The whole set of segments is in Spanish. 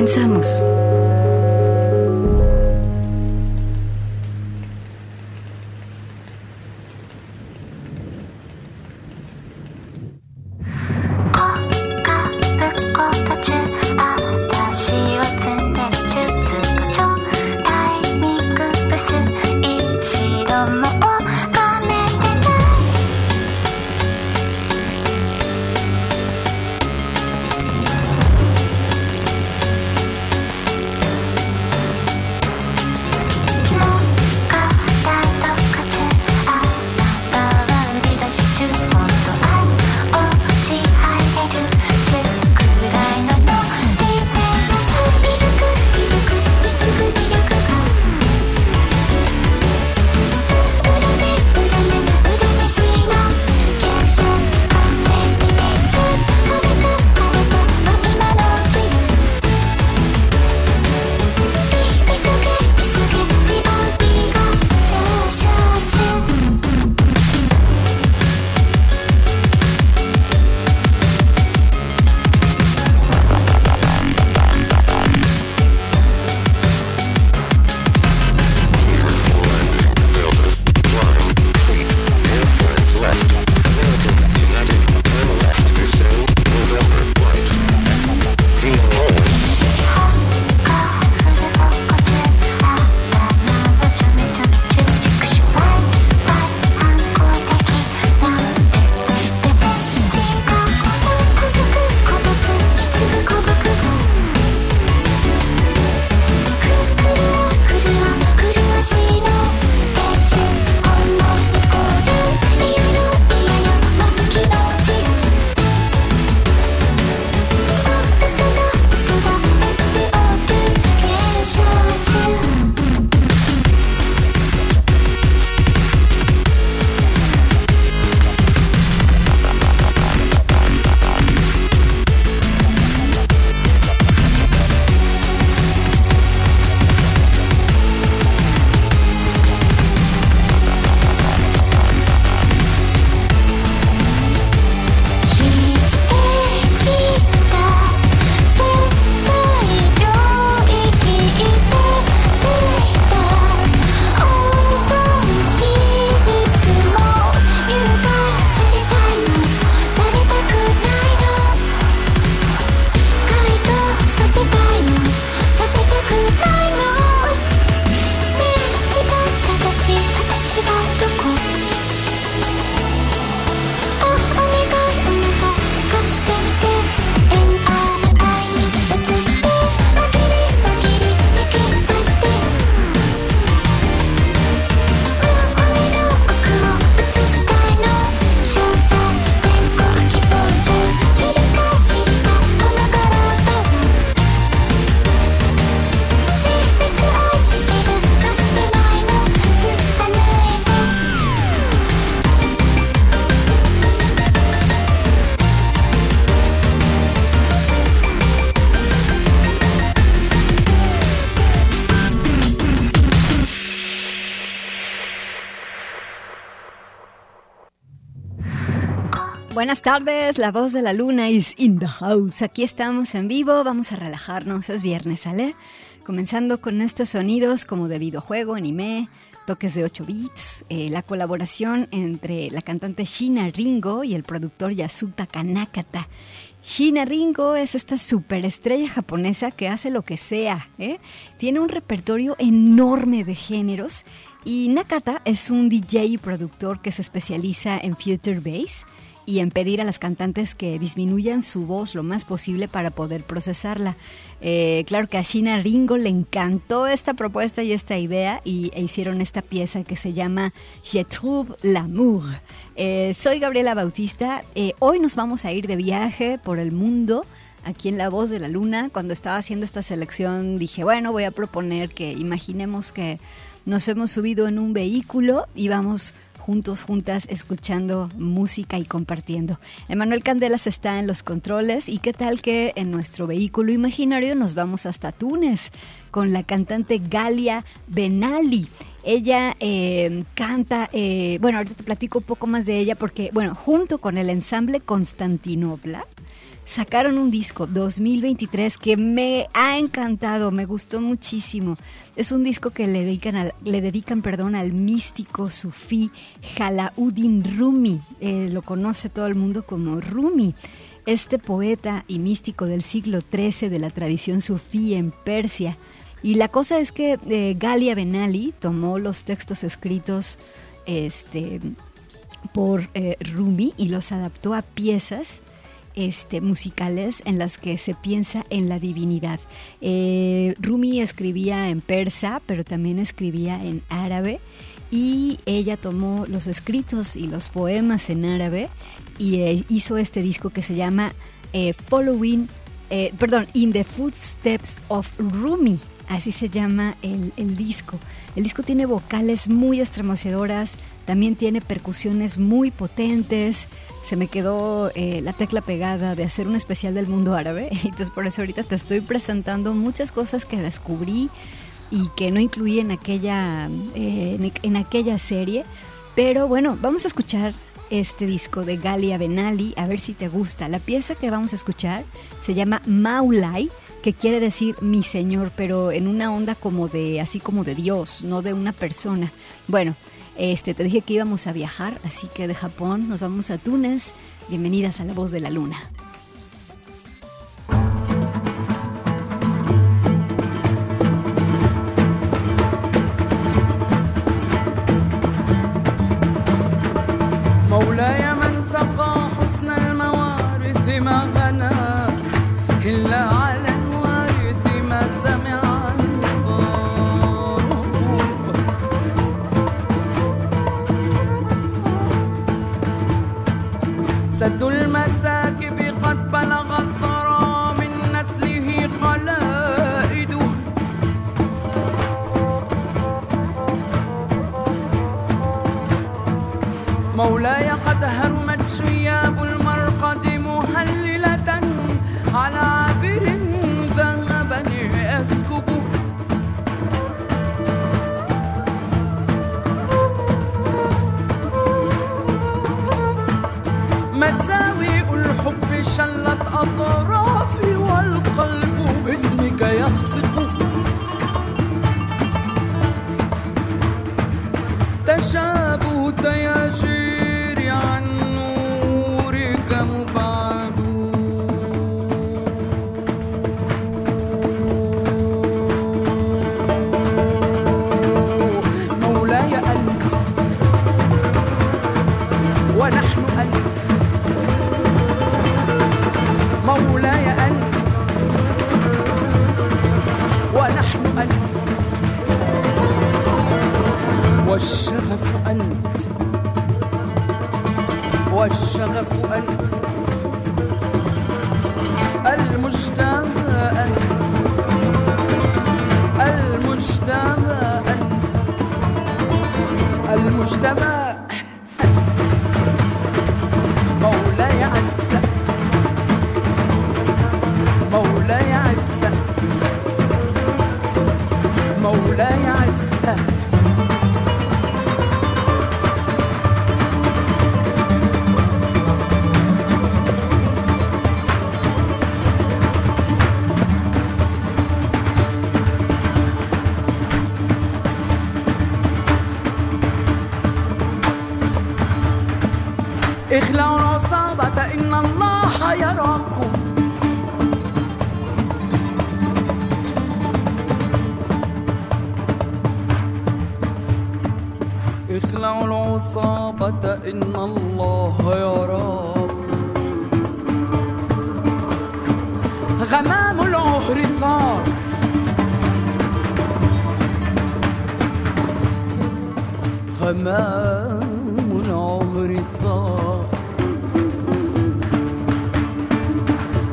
Comenzamos. Buenas tardes, la voz de la luna is in the house. Aquí estamos en vivo, vamos a relajarnos, es viernes, ¿sale? Comenzando con estos sonidos como de videojuego, anime, toques de 8 bits, eh, la colaboración entre la cantante Shina Ringo y el productor Yasuta Kanakata. Shina Ringo es esta superestrella japonesa que hace lo que sea, ¿eh? tiene un repertorio enorme de géneros y Nakata es un DJ y productor que se especializa en future bass y en pedir a las cantantes que disminuyan su voz lo más posible para poder procesarla. Eh, claro que a China Ringo le encantó esta propuesta y esta idea y e hicieron esta pieza que se llama Je trouve l'amour. Eh, soy Gabriela Bautista. Eh, hoy nos vamos a ir de viaje por el mundo aquí en La Voz de la Luna. Cuando estaba haciendo esta selección dije, bueno, voy a proponer que imaginemos que nos hemos subido en un vehículo y vamos juntos, juntas, escuchando música y compartiendo. Emanuel Candelas está en los controles y qué tal que en nuestro vehículo imaginario nos vamos hasta Túnez con la cantante Galia Benali. Ella eh, canta, eh, bueno, ahorita te platico un poco más de ella porque, bueno, junto con el ensamble Constantinopla, sacaron un disco 2023 que me ha encantado, me gustó muchísimo. Es un disco que le dedican, al, le dedican perdón, al místico sufí Jalauddin Rumi. Eh, lo conoce todo el mundo como Rumi. Este poeta y místico del siglo XIII de la tradición sufí en Persia y la cosa es que eh, Galia Benali tomó los textos escritos este, por eh, Rumi y los adaptó a piezas este, musicales en las que se piensa en la divinidad. Eh, Rumi escribía en persa, pero también escribía en árabe y ella tomó los escritos y los poemas en árabe y hizo este disco que se llama Following, perdón, In the Footsteps of Rumi así se llama el, disco. El disco tiene vocales muy estremecedoras, también tiene percusiones muy potentes. Se me quedó eh, la tecla pegada de hacer un especial del mundo árabe, entonces por eso ahorita te estoy presentando muchas cosas que descubrí y que no incluí en aquella, eh, en, aquella serie. Pero bueno, vamos a escuchar este disco de Galia Benali, a ver si te gusta. La pieza que vamos a escuchar se llama Maulai que quiere decir mi Señor, pero en una onda como de, así como de Dios, no de una persona. Bueno, este, te dije que íbamos a viajar, así que de Japón nos vamos a Túnez. Bienvenidas a La Voz de la Luna.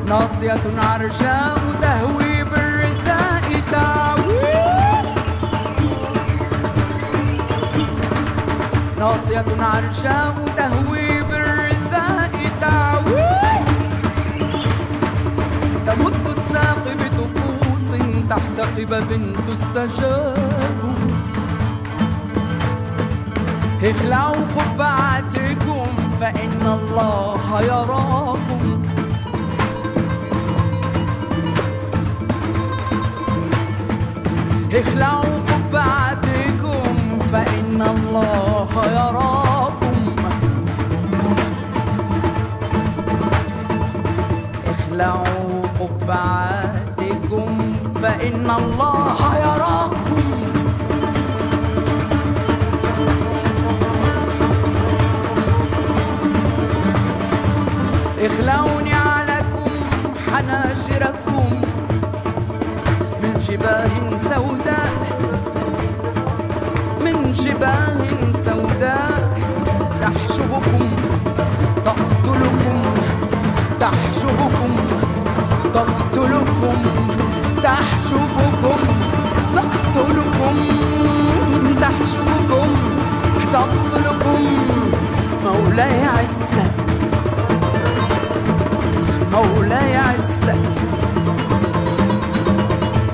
ناصية عرجاء تهوي بالرداء تعوي ناصية عرجاء تهوي بالرداء تعوي تمد الساق بطقوس تحت قبب تستجاب. اخلعوا قبعاتكم فإن الله يراكم. اخلعوا قبعاتكم فإن الله يراكم. اخلعوا قبعاتكم فإن الله يراكم. اخلعوا نعالكم حناجركم من جباه سوداء. من جباه سوداء. تحشبكم تقتلكم تحشبكم تقتلكم تحشبكم تقتلكم تحشبكم تقتلكم. مولاي عزك مولاي عزك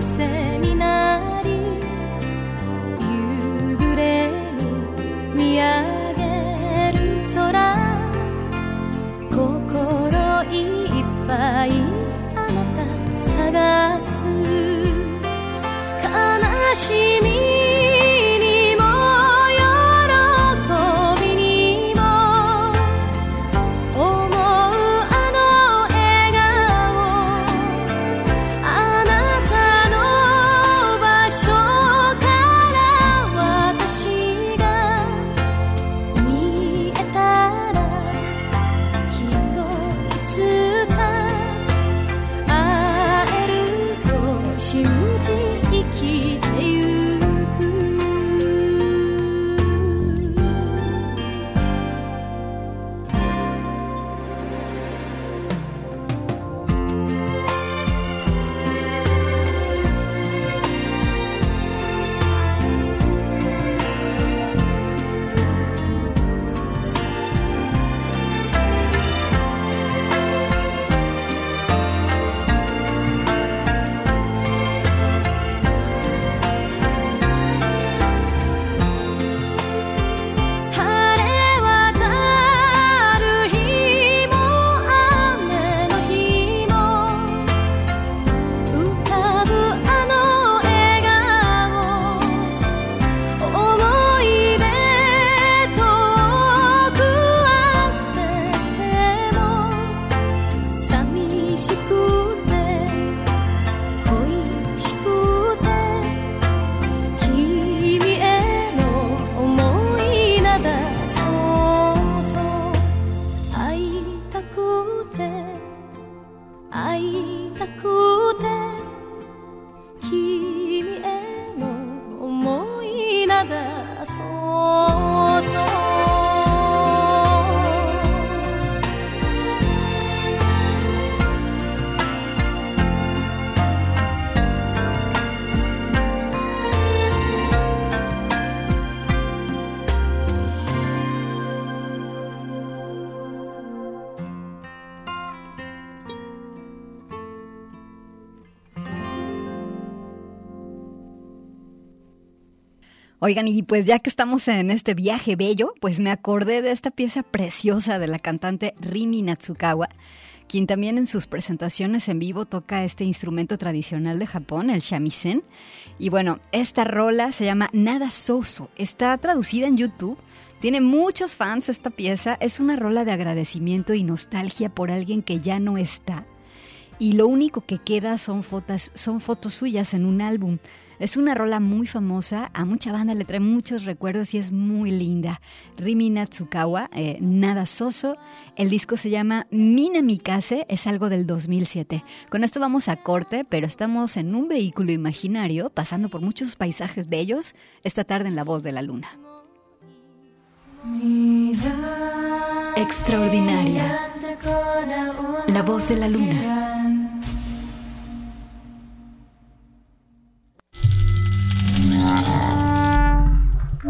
said. Oigan, y pues ya que estamos en este viaje bello, pues me acordé de esta pieza preciosa de la cantante Rimi Natsukawa, quien también en sus presentaciones en vivo toca este instrumento tradicional de Japón, el shamisen. Y bueno, esta rola se llama Nada Soso, está traducida en YouTube. Tiene muchos fans esta pieza, es una rola de agradecimiento y nostalgia por alguien que ya no está. Y lo único que queda son fotos, son fotos suyas en un álbum. Es una rola muy famosa, a mucha banda le trae muchos recuerdos y es muy linda. Rimi Natsukawa, eh, Nada Soso. El disco se llama Minamikase, es algo del 2007. Con esto vamos a corte, pero estamos en un vehículo imaginario, pasando por muchos paisajes bellos, esta tarde en La Voz de la Luna. Extraordinaria. La Voz de la Luna.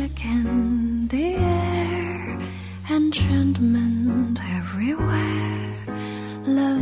Magic in the air, enchantment everywhere. La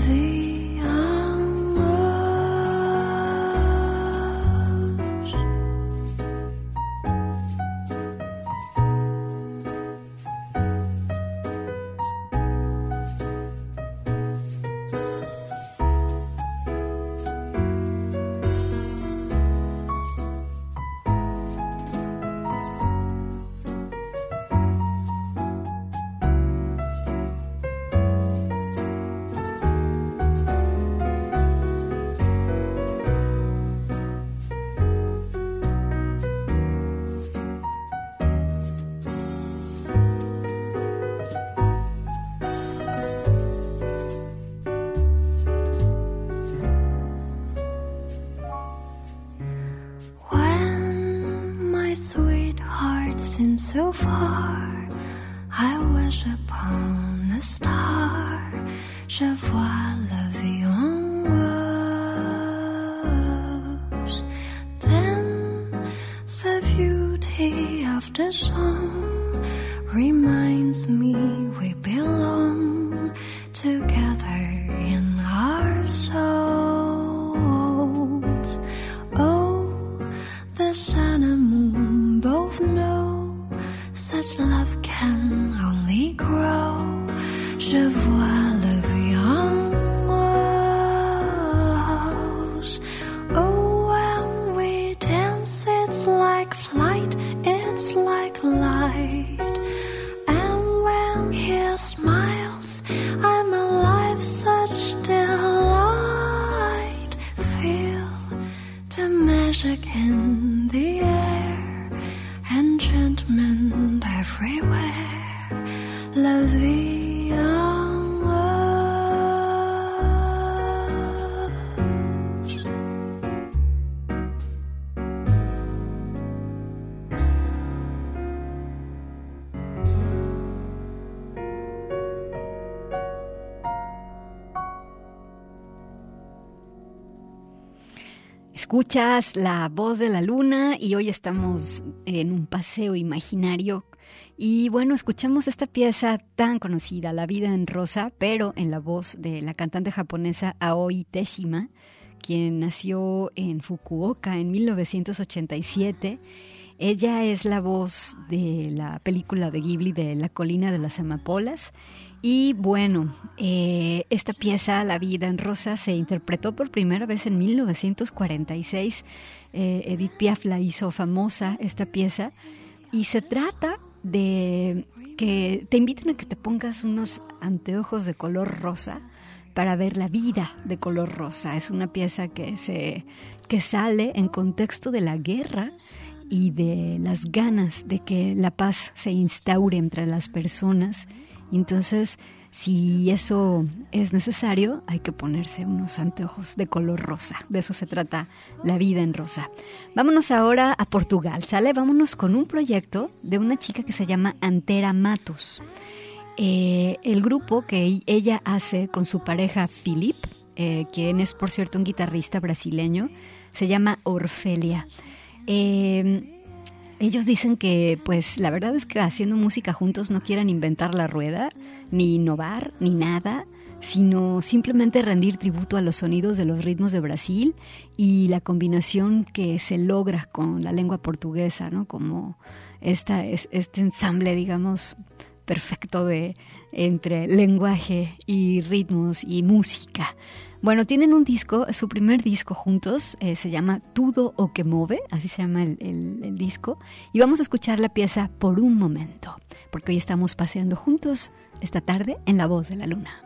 fall. Escuchas la voz de la luna y hoy estamos en un paseo imaginario. Y bueno, escuchamos esta pieza tan conocida, La vida en rosa, pero en la voz de la cantante japonesa Aoi Teshima, quien nació en Fukuoka en 1987. Ella es la voz de la película de Ghibli de La colina de las amapolas. Y bueno, eh, esta pieza, La vida en rosa, se interpretó por primera vez en 1946. Eh, Edith Piaf la hizo famosa, esta pieza. Y se trata de que te inviten a que te pongas unos anteojos de color rosa para ver la vida de color rosa. Es una pieza que se que sale en contexto de la guerra y de las ganas de que la paz se instaure entre las personas. Entonces, si eso es necesario, hay que ponerse unos anteojos de color rosa. De eso se trata la vida en rosa. Vámonos ahora a Portugal, ¿sale? Vámonos con un proyecto de una chica que se llama Antera Matos. Eh, el grupo que ella hace con su pareja Philip, eh, quien es por cierto un guitarrista brasileño, se llama Orfelia. Eh, ellos dicen que, pues, la verdad es que haciendo música juntos no quieren inventar la rueda, ni innovar, ni nada, sino simplemente rendir tributo a los sonidos de los ritmos de Brasil y la combinación que se logra con la lengua portuguesa, ¿no? Como esta, este ensamble, digamos, perfecto de entre lenguaje y ritmos y música. Bueno, tienen un disco, su primer disco juntos, eh, se llama Tudo o que Move, así se llama el, el disco, y vamos a escuchar la pieza por un momento, porque hoy estamos paseando juntos esta tarde en La Voz de la Luna.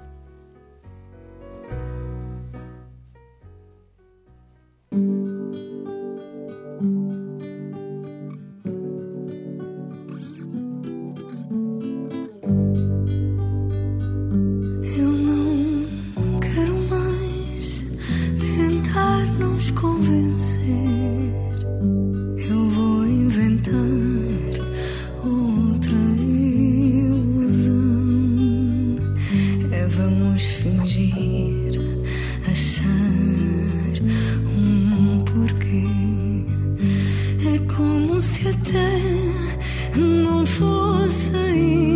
não fosse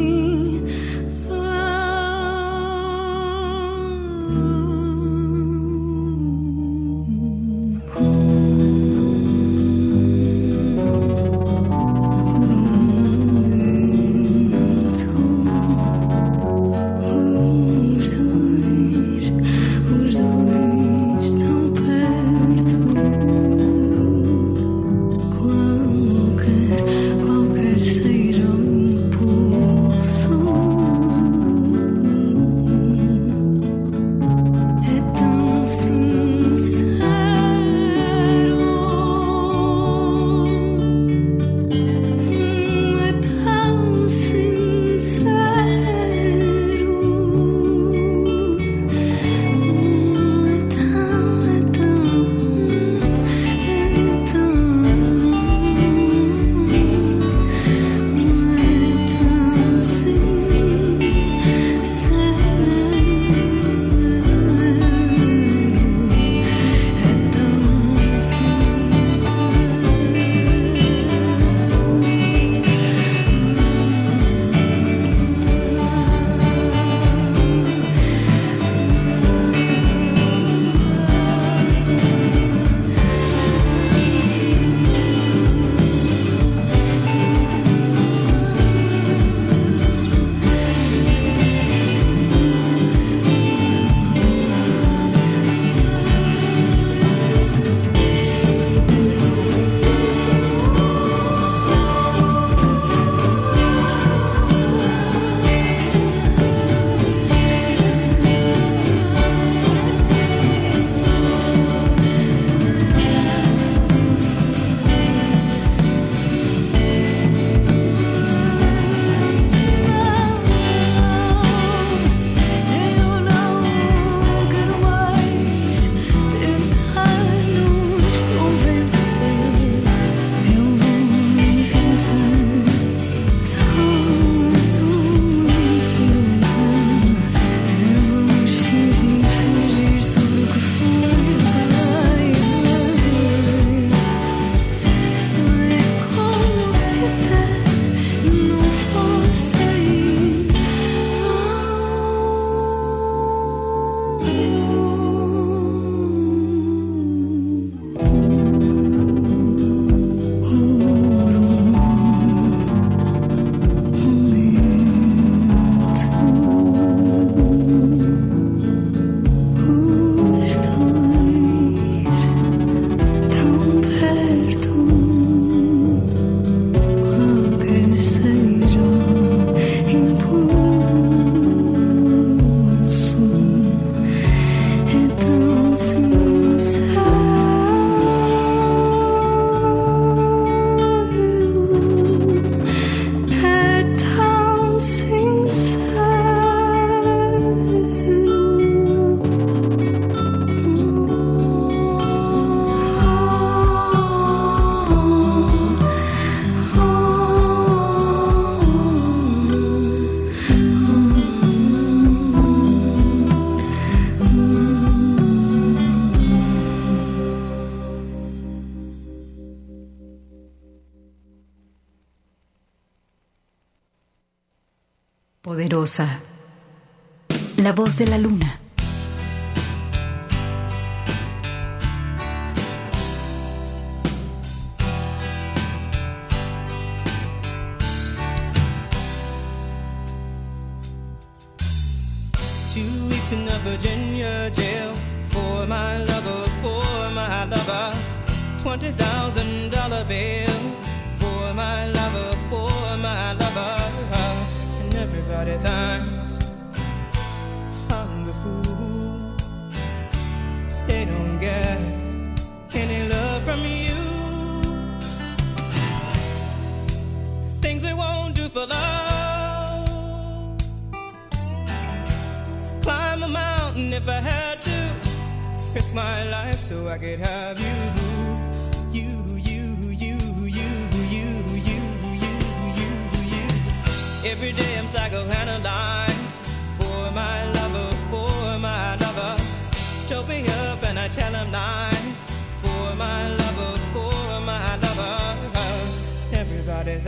de la luna.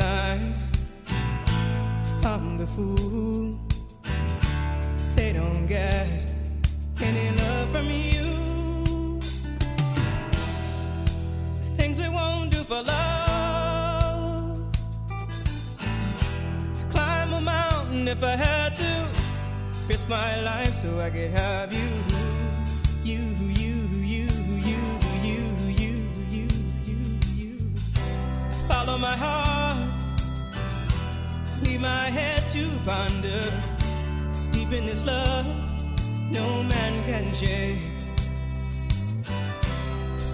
eyes. I'm the fool. They don't get any love from you. Things we won't do for love. I climb a mountain if I had to. Risk my life so I could have you. You, you, you, you, you, you, you, you. Follow my heart. Leave my head to ponder. Deep in this love, no man can shake.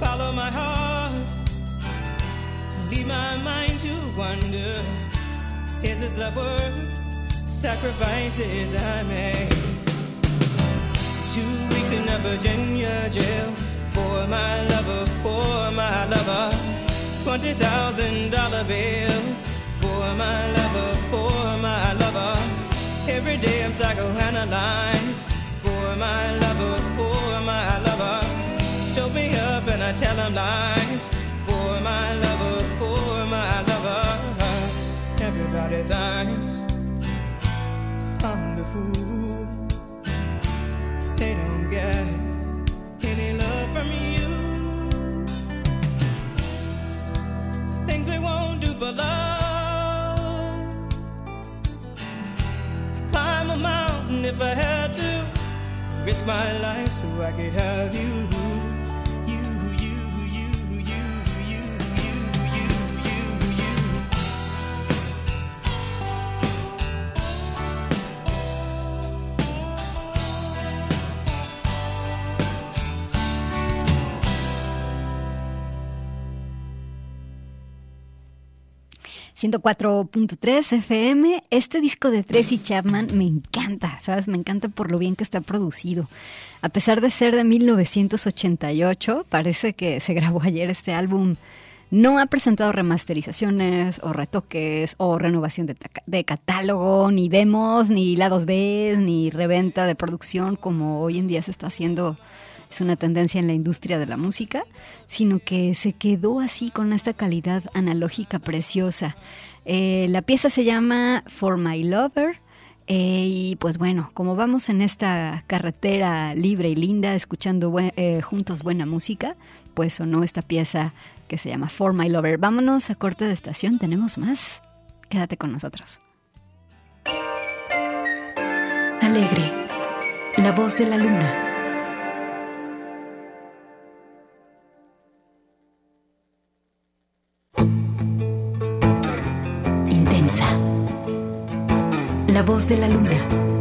Follow my heart. Leave my mind to wonder. Is this love worth sacrifices I made? Two weeks in a Virginia jail for my lover, for my lover. Twenty thousand dollar bill for my lover, for my lover. Every day I'm psychoanalyzed for my lover, for my lover. Choke me up and I tell him lies for my lover, for my lover. Everybody thinks I'm the fool. They don't get any love from you. Things we won't do for love. A mountain if I had to. Risk my life so I could have. You, .3 FM. Este disco de Tracy Chapman me encanta, ¿sabes? Me encanta por lo bien que está producido. A pesar de ser de 1988, parece que se grabó ayer este álbum. No ha presentado remasterizaciones o retoques o renovación de catálogo, ni demos, ni lados B, ni reventa de producción como hoy en día se está haciendo es una tendencia en la industria de la música, sino que se quedó así con esta calidad analógica preciosa. Eh, la pieza se llama For My Lover. eh, y pues bueno, como vamos en esta carretera libre y linda, escuchando eh, juntos buena música, pues sonó esta pieza que se llama For My Lover. Vámonos a corte de estación, tenemos más. Quédate con nosotros. Alegre, la voz de la luna. La voz de la luna.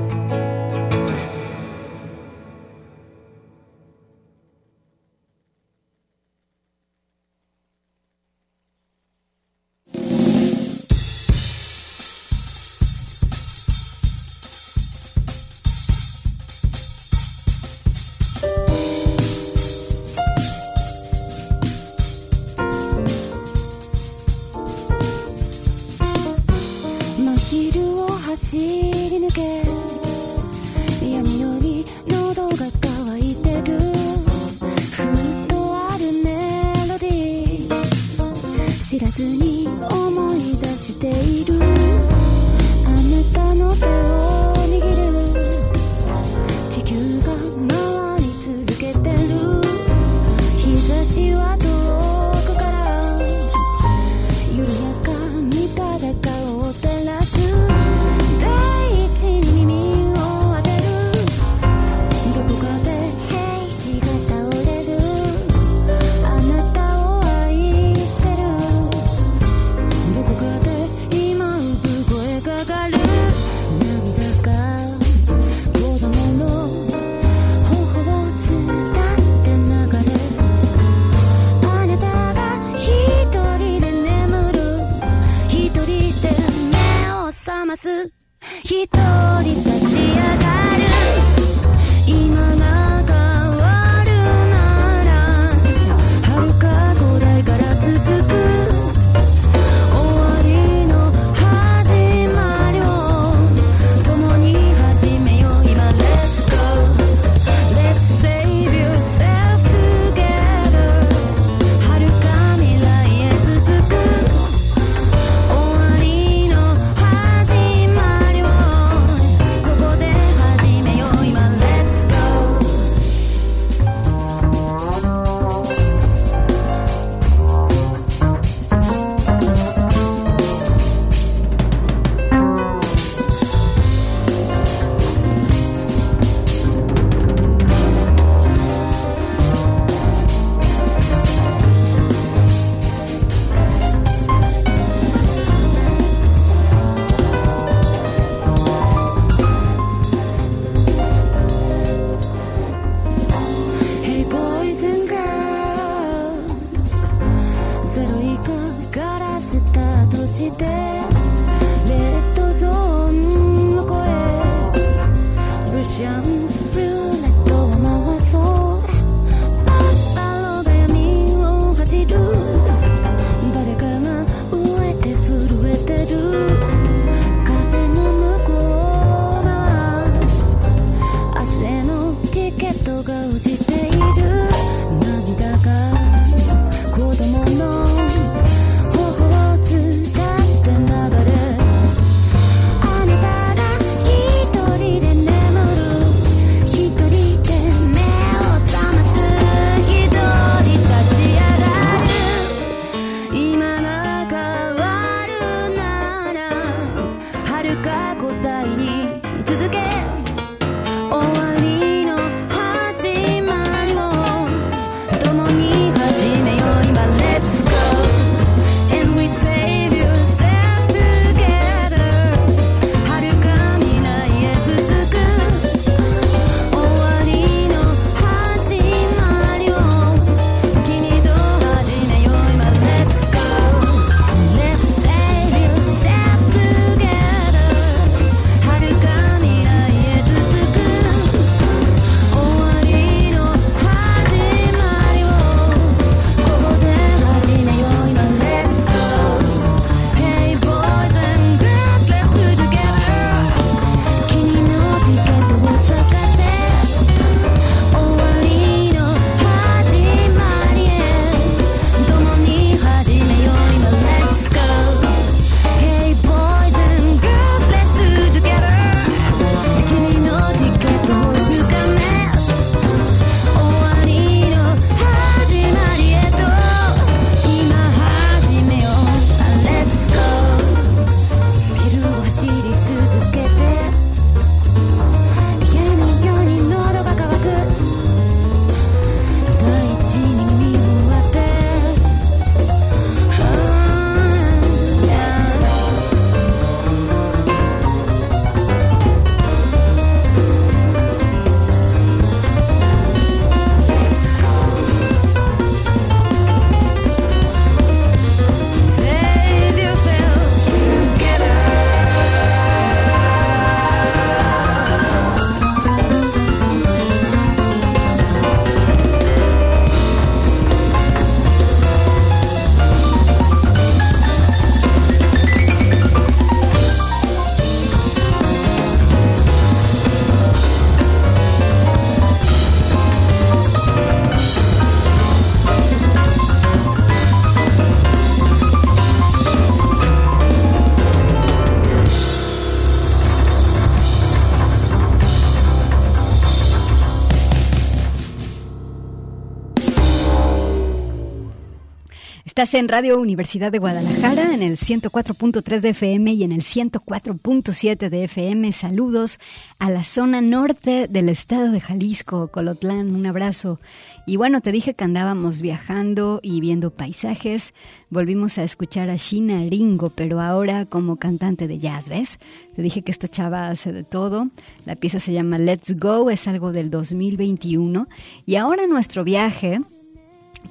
Estás en Radio Universidad de Guadalajara, en el 104.3 de FM y en el 104.7 de FM. Saludos a la zona norte del estado de Jalisco, Colotlán. Un abrazo. Y bueno, te dije que andábamos viajando y viendo paisajes. Volvimos a escuchar a Shina Ringo, pero ahora como cantante de jazz, ¿ves? Te dije que esta chava hace de todo. La pieza se llama Let's Go, es algo del 2021. Y ahora nuestro viaje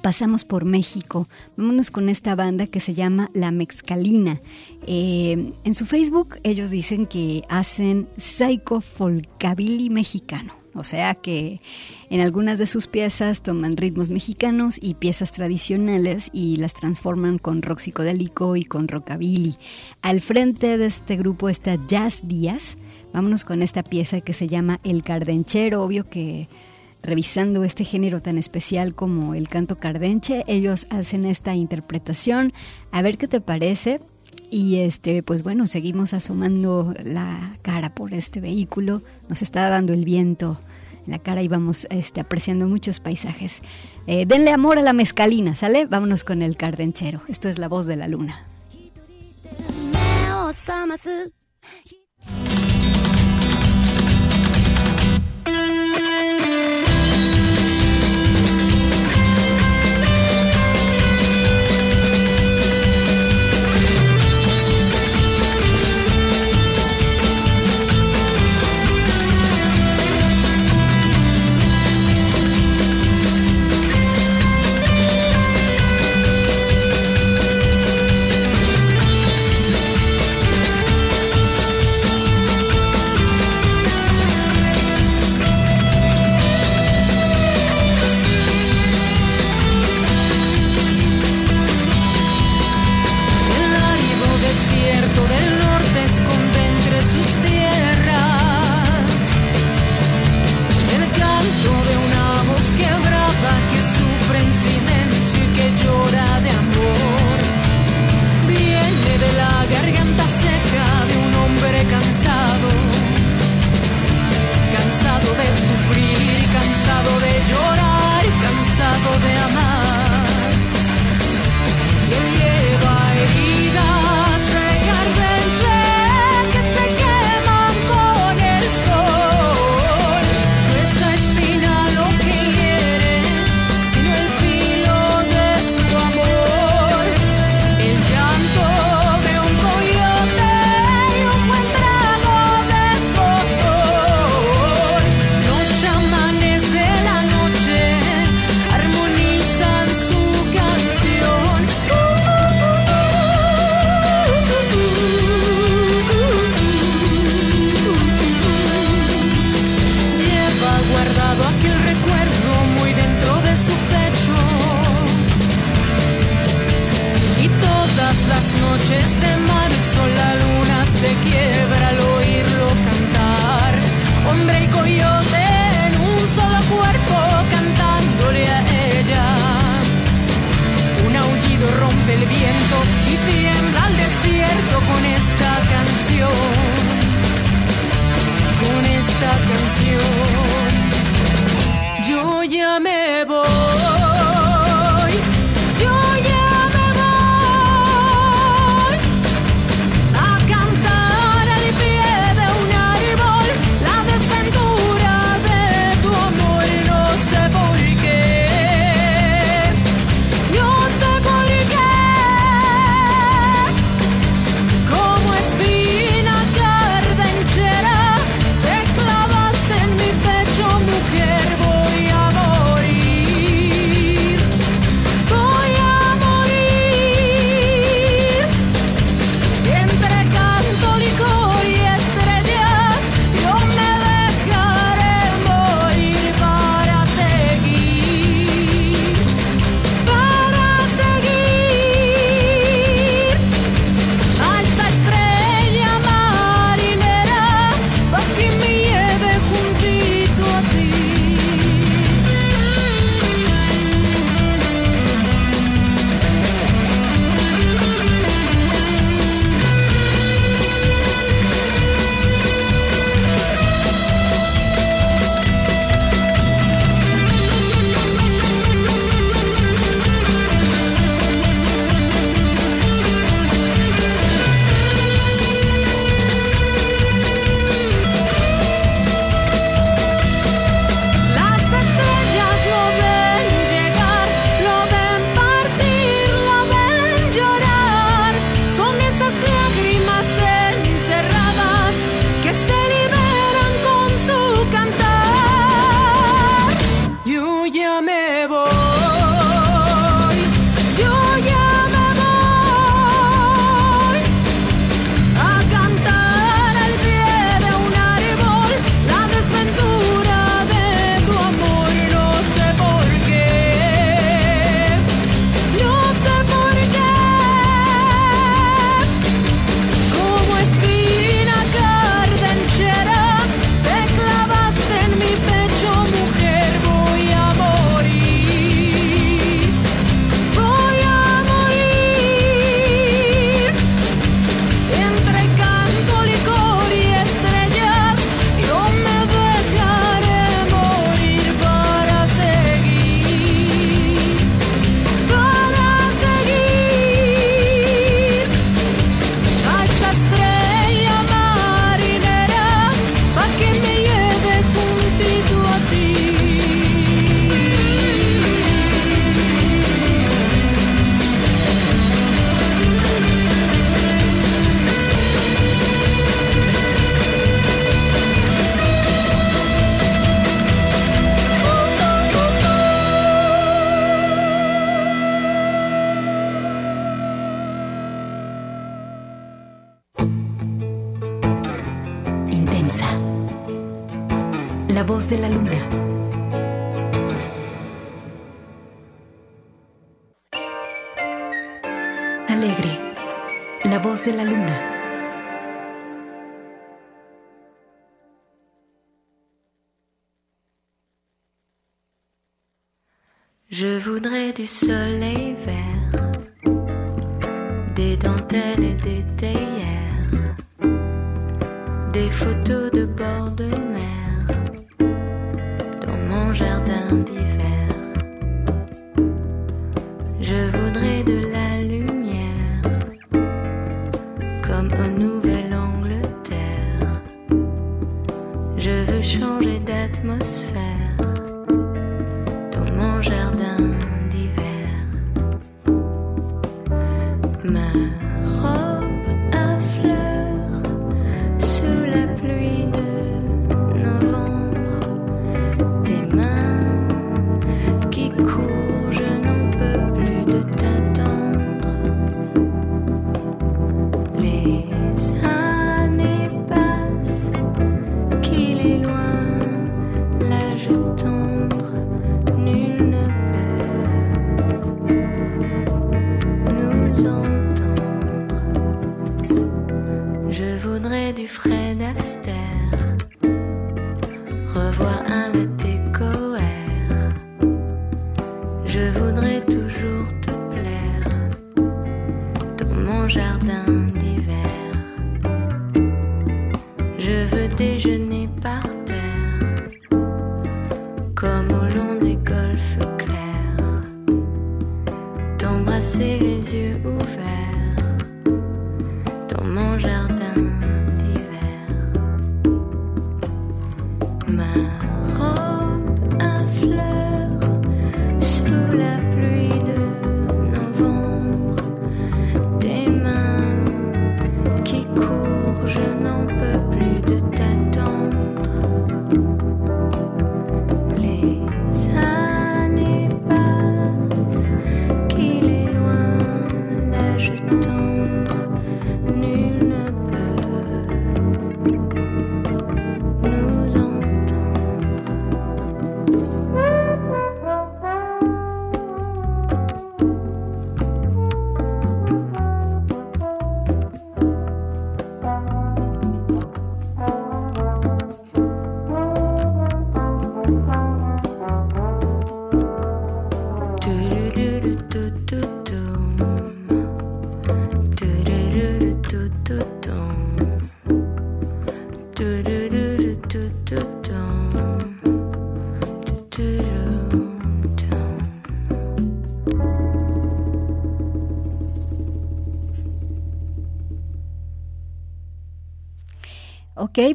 pasamos por México. Vámonos con esta banda que se llama La Mexcalina. Eh, en su Facebook ellos dicen que hacen psycho folkabilly mexicano. O sea que en algunas de sus piezas toman ritmos mexicanos y piezas tradicionales y las transforman con rock psicodélico y con rockabilly. Al frente de este grupo está Jazz Díaz. Vámonos con esta pieza que se llama El Cardenchero, obvio que revisando este género tan especial como el canto cardenche, ellos hacen esta interpretación. A ver qué te parece. Y este, pues bueno, seguimos asomando la cara por este vehículo. Nos está dando el viento la cara y vamos este, apreciando muchos paisajes. Eh, denle amor a la mezcalina, ¿sale? Vámonos con el cardenchero. Esto es la voz de la luna.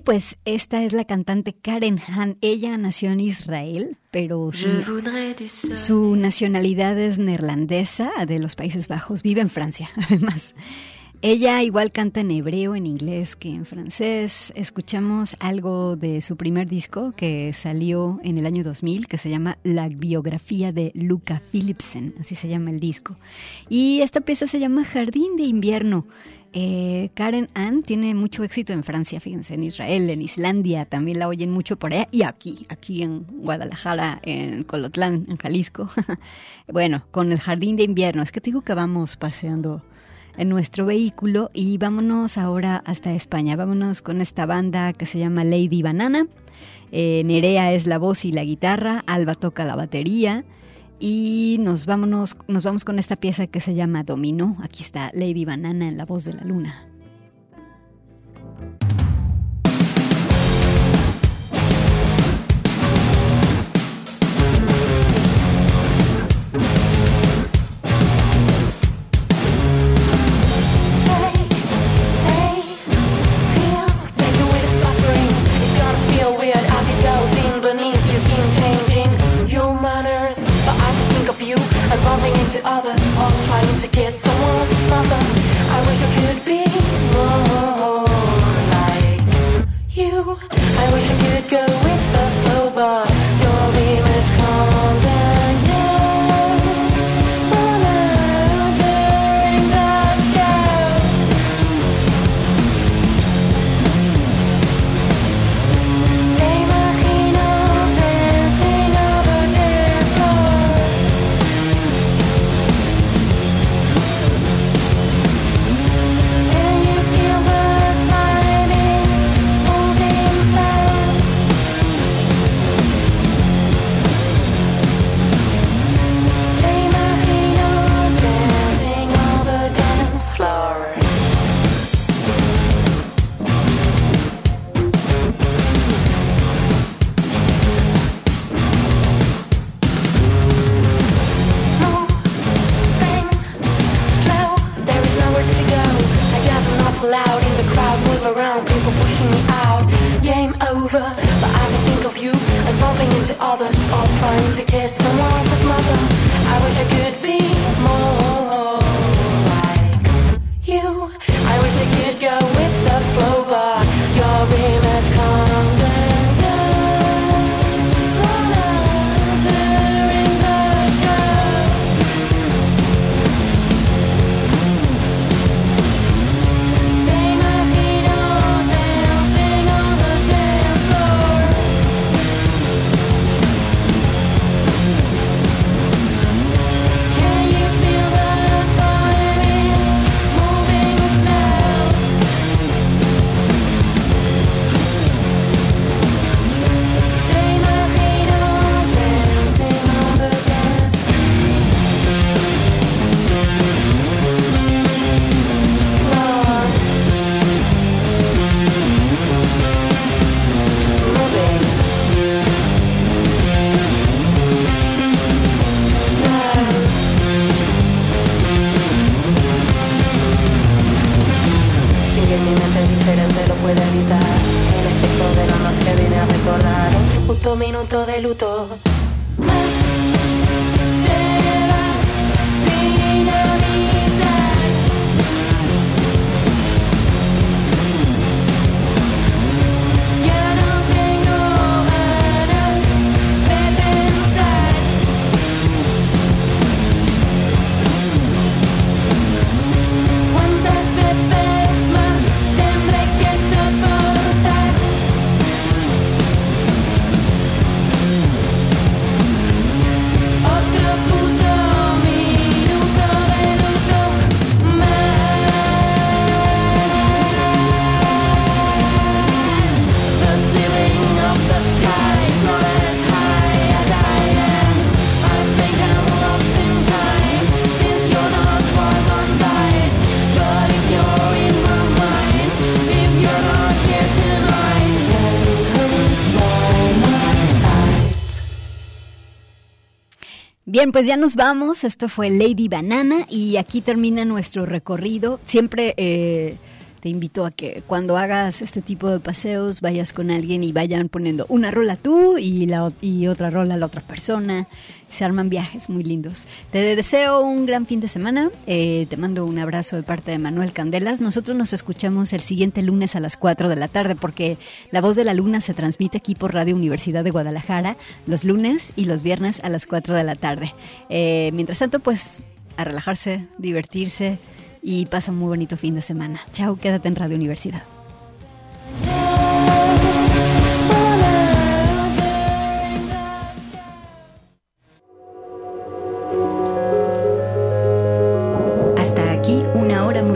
Pues esta es la cantante Karen Han. Ella nació en Israel, pero su, su nacionalidad es neerlandesa, de los Países Bajos. Vive en Francia, además. Ella igual canta en hebreo, en inglés que en francés. Escuchamos algo de su primer disco que salió en el año 2000, que se llama La biografía de Luca Philipsen, así se llama el disco. Y esta pieza se llama Jardín de invierno. Eh, Karen Ann tiene mucho éxito en Francia, fíjense, en Israel, en Islandia, también la oyen mucho por allá y aquí, aquí en Guadalajara, en Colotlán, en Jalisco. bueno, con el Jardín de invierno, es que te digo que vamos paseando en nuestro vehículo y vámonos ahora hasta España. Vámonos con esta banda que se llama Lady Banana. Eh, Nerea es la voz y la guitarra, Alba toca la batería y nos, vámonos, nos vamos con esta pieza que se llama Dominó. Aquí está Lady Banana en la voz de la luna. Bien, pues ya nos vamos. Esto fue Lady Banana y aquí termina nuestro recorrido. Siempre eh, te invito a que cuando hagas este tipo de paseos vayas con alguien y vayan poniendo una rola tú y, la, y otra rola la otra persona. Se arman viajes muy lindos. Te deseo un gran fin de semana. Eh, te mando un abrazo de parte de Manuel Candelas. Nosotros nos escuchamos el siguiente lunes a las 4 de la tarde porque La Voz de la Luna se transmite aquí por Radio Universidad de Guadalajara los lunes y los viernes a las 4 de la tarde. Eh, mientras tanto, pues a relajarse, divertirse y pasa un muy bonito fin de semana. Chao, quédate en Radio Universidad.